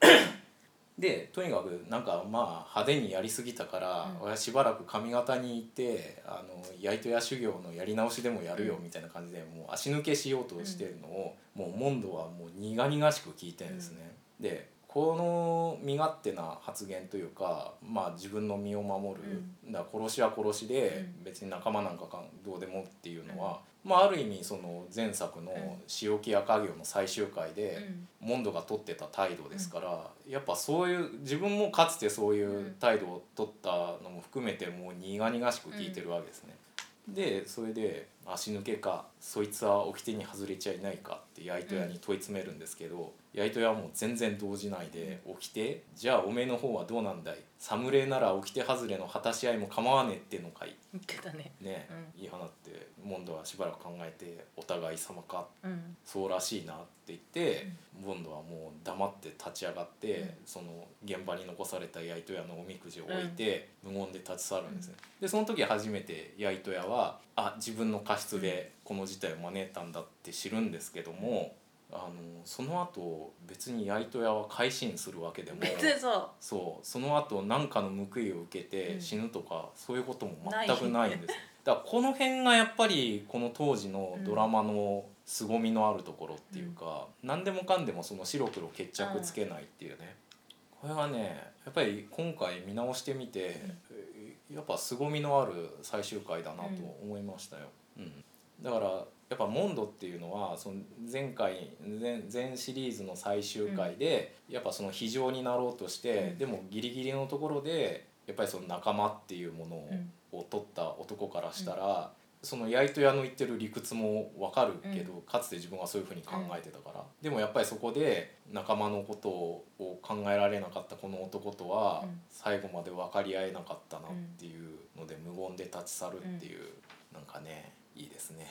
[coughs] でとにかくなんかまあ派手にやりすぎたから、うん。しばらく上方に行ってあのやいとや修行のやり直しでもやるよみたいな感じでもう足抜けしようとしてるのを、もうモンドはもう苦々しく聞いてるんですね。でこの身勝手な発言というか、まあ、自分の身を守る、だから殺しは殺しでうん。別に仲間なんかかどうでもっていうのは、まあ、ある意味その前作の「仕置きや家業」の最終回で、うん。モンドが取ってた態度ですから、やっぱそういう自分もかつてそういう態度を取ったのも含めてもう苦々しく聞いてるわけですね。でそれで足抜けかそいつは掟に外れちゃいないかってやいとやに問い詰めるんですけど、やいとやはもう全然動じないで掟じゃあおめえの方はどうなんだい？侍なら掟外れの果たし合いも構わねえってのかい？言ってたね。ね、言い放ってモンドはしばらく考えてお互い様か？うん。そうらしいなって言って、ボンドはもう黙って立ち上がって、うん。その現場に残されたやいとやのおみくじを置いて、無言で立ち去るんですね。でその時初めてやいとやはあ自分の過失でこの事態を招いたんだって知るんですけども、あのその後別にやいとやは改心するわけでも別にそそうその後何かの報いを受けてうん。死ぬとか、そういうことも全くないんです。だからこの辺がやっぱりこの当時のドラマの凄みのあるところっていうか、何でもかんでもその白黒決着つけないっていうね、これはねやっぱり今回見直してみて、やっぱ凄みのある最終回だなと思いましたよ。うん。だからやっぱモンドっていうのはその前回前前シリーズの最終回で、やっぱその非常になろうとして、うん。でもギリギリのところでやっぱりその仲間っていうものを,、取った男からしたら、そのやいとやの言ってる理屈もわかるけど、かつて自分はそういうふうに考えてたから、でもやっぱりそこで仲間のことを考えられなかったこの男とはうん。最後まで分かり合えなかったなっていうので無言で立ち去るっていう、なんかねいいですね。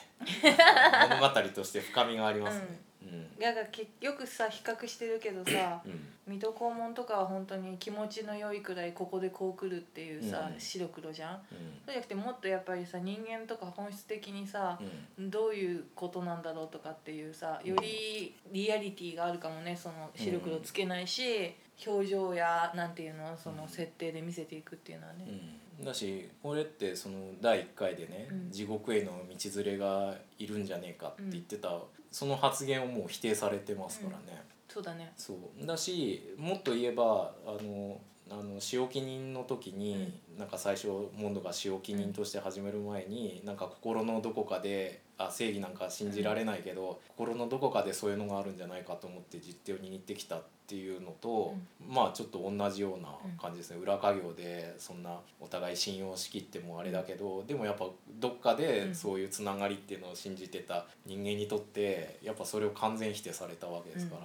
物語として深みがありますね。うん。だから結局さ比較してるけどさうん。水戸黄門とかは本当に気持ちの良いくらいここでこう来るっていうさ、うん。白黒じゃん？うん。そうじゃなくてもっとやっぱりさ人間とか本質的にさ、うん。どういうことなんだろうとかっていうさよりリアリティがあるかもねその白黒つけないし、表情やなんていうのその設定で見せていくっていうのはね、うん、だしこれってその第1回でね、うん。地獄への道連れがいるんじゃねえかって言ってた、その発言をもう否定されてますからね。そうだね。そう。だしもっと言えばあのあの仕置き人の時に、なんか最初モンドが仕置き人として始める前に、なんか心のどこかであ正義なんか信じられないけど、心のどこかでそういうのがあるんじゃないかと思って実手を握ってきたっていうのと、まあちょっと同じような感じですね、裏稼業でそんなお互い信用しきってもあれだけど、でもやっぱどっかでそういうつながりっていうのを信じてた人間にとってやっぱそれを完全否定されたわけですから。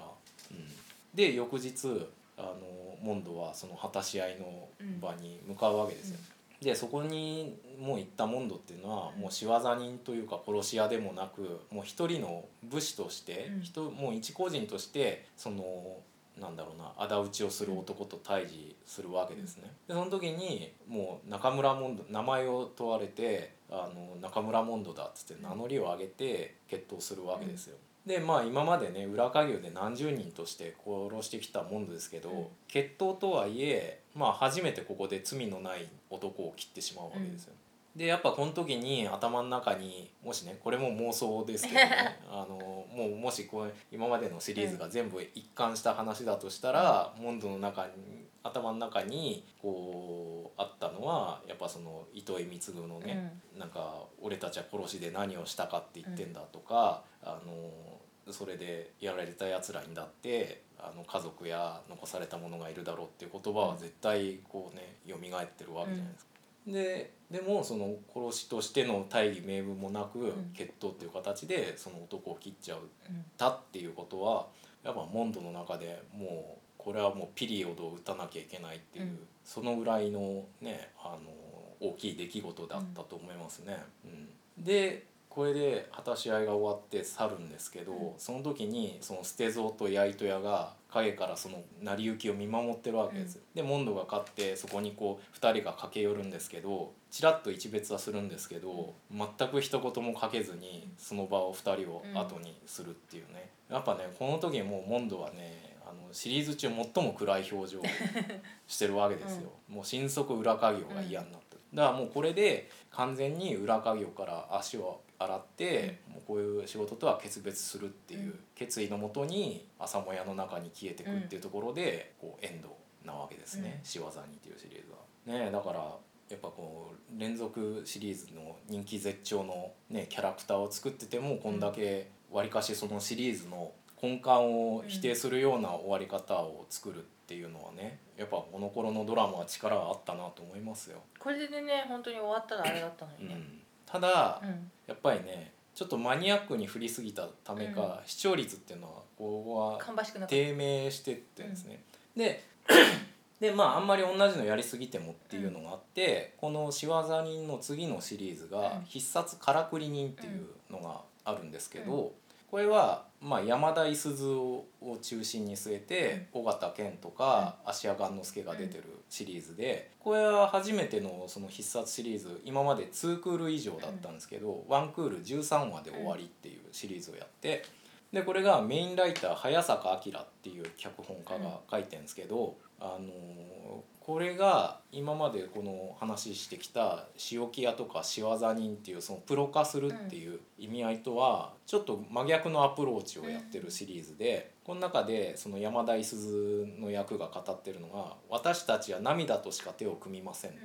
うん。で翌日あのモンドはその果たし合いの場に向かうわけですよ。でそこにもう行ったモンドっていうのはもう仕業人というか殺し屋でもなくもう一人の武士として、うん。人もう一個人としてそのなんだろうな仇討ちをする男と対峙するわけですね。でその時にもう中村モンド名前を問われてあの中村モンドだっつって名乗りを上げて決闘するわけですよ。でまあ今までね裏稼業で何十人として殺してきたモンドですけど、うん決闘とはいえまあ初めてここで罪のない男を切ってしまうわけですよ。でやっぱこの時に頭の中にもしねこれも妄想ですけどね [laughs] あのもうもしこう今までのシリーズが全部一貫した話だとしたら、モンドの中に頭の中にこうあったのはやっぱその糸井貢のね、なんか俺たちは殺しで何をしたかって言ってんだとか、あのそれでやられたやつらにだってあの家族や残された者がいるだろうっていう言葉は絶対こうね蘇ってるわけじゃないですか。ででもその殺しとしての大義名分もなく、ん。決闘っていう形でその男を切っちゃううんたっていうことはやっぱモンドの中でもうこれはもうピリオドを打たなきゃいけないっていう、うん。そのぐらいのねあの大きい出来事だったと思いますね。うん。でこれで果たし合いが終わって去るんですけど、うん。その時にその捨て蔵とやいとやが影からその成り行きを見守ってるわけです。でモンドが勝ってそこにこう2人が駆け寄るんですけどちらっと一別はするんですけど全く一言もかけずにその場を2人を後にするっていうね、やっぱねこの時もうモンドはねあのシリーズ中最も暗い表情を [laughs] してるわけですよ、もう心底裏稼業が嫌になってる、だからもうこれで完全に裏稼業から足を洗って、もうこういう仕事とは決別するっていう決意のもとに朝もやの中に消えてくっていうところで、こうエンドなわけですね「仕業に」っていうシリーズは。ねだからやっぱこう連続シリーズの人気絶頂の、ね、キャラクターを作っててもこんだけわりかしそのシリーズの根幹を否定するような終わり方を作るっていうのはねやっぱこの頃のドラマは力があったなと思いますよ。これでね本当に終わったらあれだったのにね。うん、ただ、うん。やっぱりねちょっとマニアックに振りすぎたためか、視聴率っていうのはここは低迷してってんですね。で [coughs] でまああんまり同じのやりすぎてもっていうのがあって、この「仕業人」の次のシリーズがうん「必殺からくり人」っていうのがあるんですけど、うこれは、まあ、山田五十鈴をを中心に据えて尾形健とか芦屋雁之助が出てるシリーズでこれは初めてのその必殺シリーズ今まで2クール以上だったんですけど、1クール13話で終わりっていうシリーズをやって。でこれがメインライター早坂明っていう脚本家が書いてるんですけど、あのーこれが今までこの話してきた「仕置き屋」とか「仕業人」っていうそのプロ化するっていう意味合いとはちょっと真逆のアプローチをやってるシリーズで、この中でその山田五十鈴の役が語ってるのが「私たちは涙としか手を組みません」って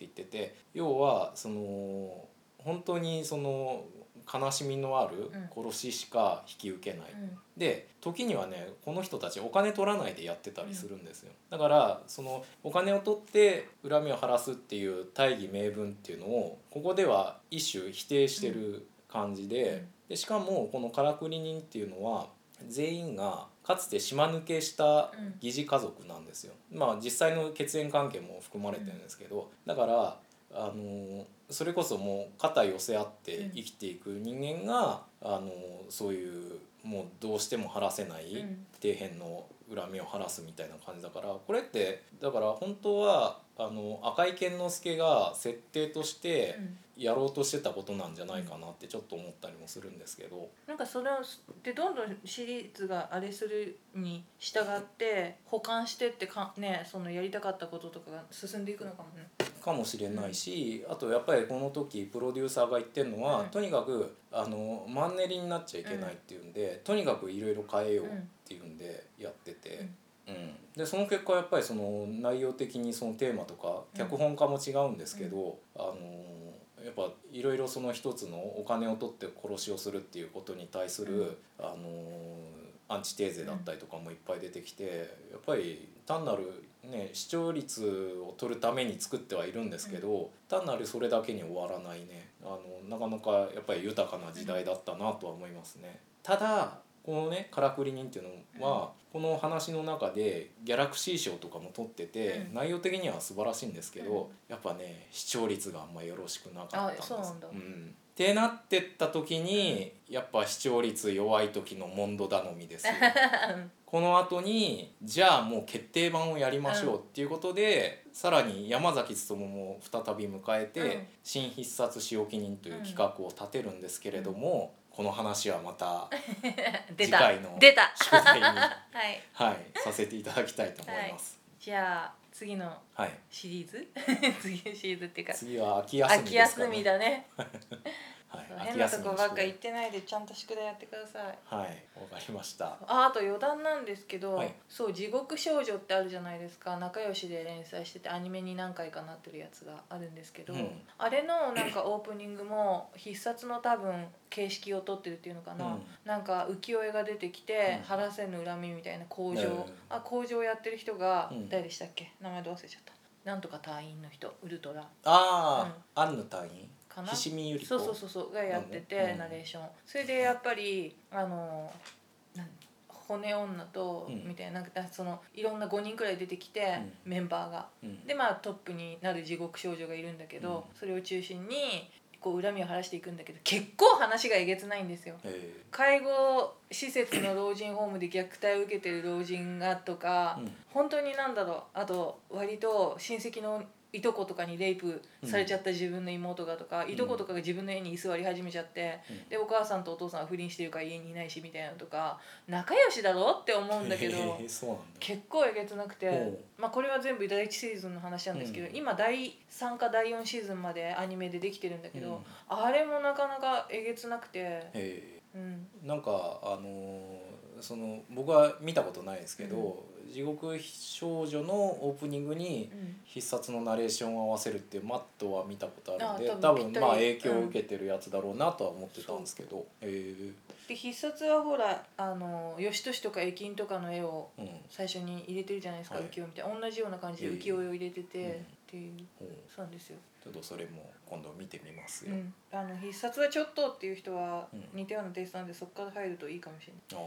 言ってて要はその本当にその悲しみのある殺ししか引き受けない、うん。で時にはねこの人たちお金取らないでやってたりするんですよ、だからそのお金を取って恨みを晴らすっていう大義名分っていうのをここでは一種否定してる感じで,、うん。でしかもこのからくり人っていうのは全員がかつて島抜けしたうん。疑似家族なんですよ。まあ実際の血縁関係も含まれてるんですけど、だからあのそれこそもう肩寄せ合って生きていく人間が、あのそういうもうどうしても晴らせないうん。底辺の恨みを晴らすみたいな感じだからこれってだから本当はあの赤井健之助が設定としてうんやろうとしてたことなんじゃないかなってちょっと思ったりもするんですけど。なんかそれをでどんどんシリーズがあれするに従って保管してってかねそのやりたかったこととかが進んでいくのかもね。かもしれないし、あとやっぱりこの時プロデューサーが言ってるのは、うん。とにかくあのマンネリになっちゃいけないっていうんで、とにかくいろいろ変えようっていうんでやってて、うん。でその結果やっぱりその内容的にそのテーマとかうん。脚本家も違うんですけど、あのやっぱいろいろその一つのお金を取って殺しをするっていうことに対する、うん。あのアンチテーゼだったりとかもいっぱい出てきて、やっぱり単なる、ね、視聴率を取るために作ってはいるんですけど、単なるそれだけに終わらないね。あのなかなかやっぱり豊かな時代だったなとは思いますね。ただこのね「からくり人」っていうのは、この話の中でギャラクシー賞とかも取ってて、うん。内容的には素晴らしいんですけど、うん。やっぱね視聴率があんまよろしくなかったんです。うなんってなってった時に、やっぱ視聴率弱い時のモンド頼みですよ。[laughs] この後にじゃあもう決定版をやりましょうっていうことで、さらに山崎努も再び迎えて「うん。新必殺仕置き人」という企画を立てるんですけれども、この話はまた [laughs] 次回の出た。宿題に、[laughs] はい。はい、させていただきたいと思います。じゃあ次のはい、シリーズ？[laughs] 次のシリーズっていうか次は秋休みね。休みだね変なとこばっか行ってないでちゃんと宿題やってください。はい、わかりました。ああと余談なんですけど、はい。そう「地獄少女」ってあるじゃないですか。仲良しで連載しててアニメに何回かなってるやつがあるんですけど、うん。あれのなんかオープニングも必殺の多分形式をとってるっていうのかな、うん。なんか浮世絵が出てきて、うん。晴らせぬ恨みみたいな工場、うん。あ工場やってる人が、うん。誰でしたっけ？名前ど忘れちゃった。なんとか隊員の人。ウルトラ。ああ、アンヌ隊員？かな。菱見ゆり子。そうそうそうそうがやってて、うん。ナレーション。それでやっぱりあの骨女と、うん。みたいななんかそのいろんな5人くらい出てきて、メンバーが。うん。でまあトップになる地獄少女がいるんだけど、うん。それを中心にこう恨みを晴らしていくんだけど結構話がえげつないんですよ。え。介護施設の老人ホームで虐待を受けてる老人がとか、ーうん。本当になんだろう。あと割と親戚のいとことかにレイプされちゃった自分の妹がとか、いとことかが自分の家に居座り始めちゃって、うん。でお母さんとお父さんは不倫してるから家にいないしみたいなのとか仲良しだろって思うんだけど [laughs] へー結構えげつなくてまあ、これは全部第1シーズンの話なんですけど、うん。今第3か第4シーズンまでアニメでできてるんだけど、うん。あれもなかなかえげつなくて、へうん、ーなんかあのーその僕は見たことないですけど「地獄少女」のオープニングにうん。必殺のナレーションを合わせるっていうマットは見たことあるんであ多分まあ影響を受けてるやつだろうなとは思ってたんですけどへえで必殺はほらあの義俊とか駅員とかの絵をうん。最初に入れてるじゃないですか、はい。浮世絵みたいな同じような感じで浮世絵を入れてて、うん。っていう。そうなんですよ、ちょっとそれも今度見てみますよ、うん、あの必殺はちょっとっていう人はうん。似たようなテイストなんでそこから入るといいかもしれあ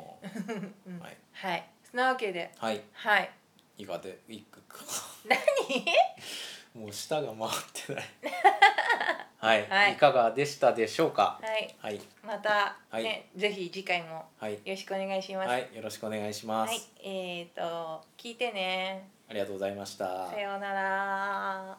ない、[laughs] うん。あはい。はいなわけで。はい。はい。いかでいくか。何？[laughs] もう舌が回ってない。[laughs] はい、はい。い、かがでしたでしょうか？はい。はい。またはい。ね、ぜひ次回もはい。よろしくお願いします。はい。よろしくお願いします、はい、えっ、ー、と聞いてね。ありがとうございました。さようなら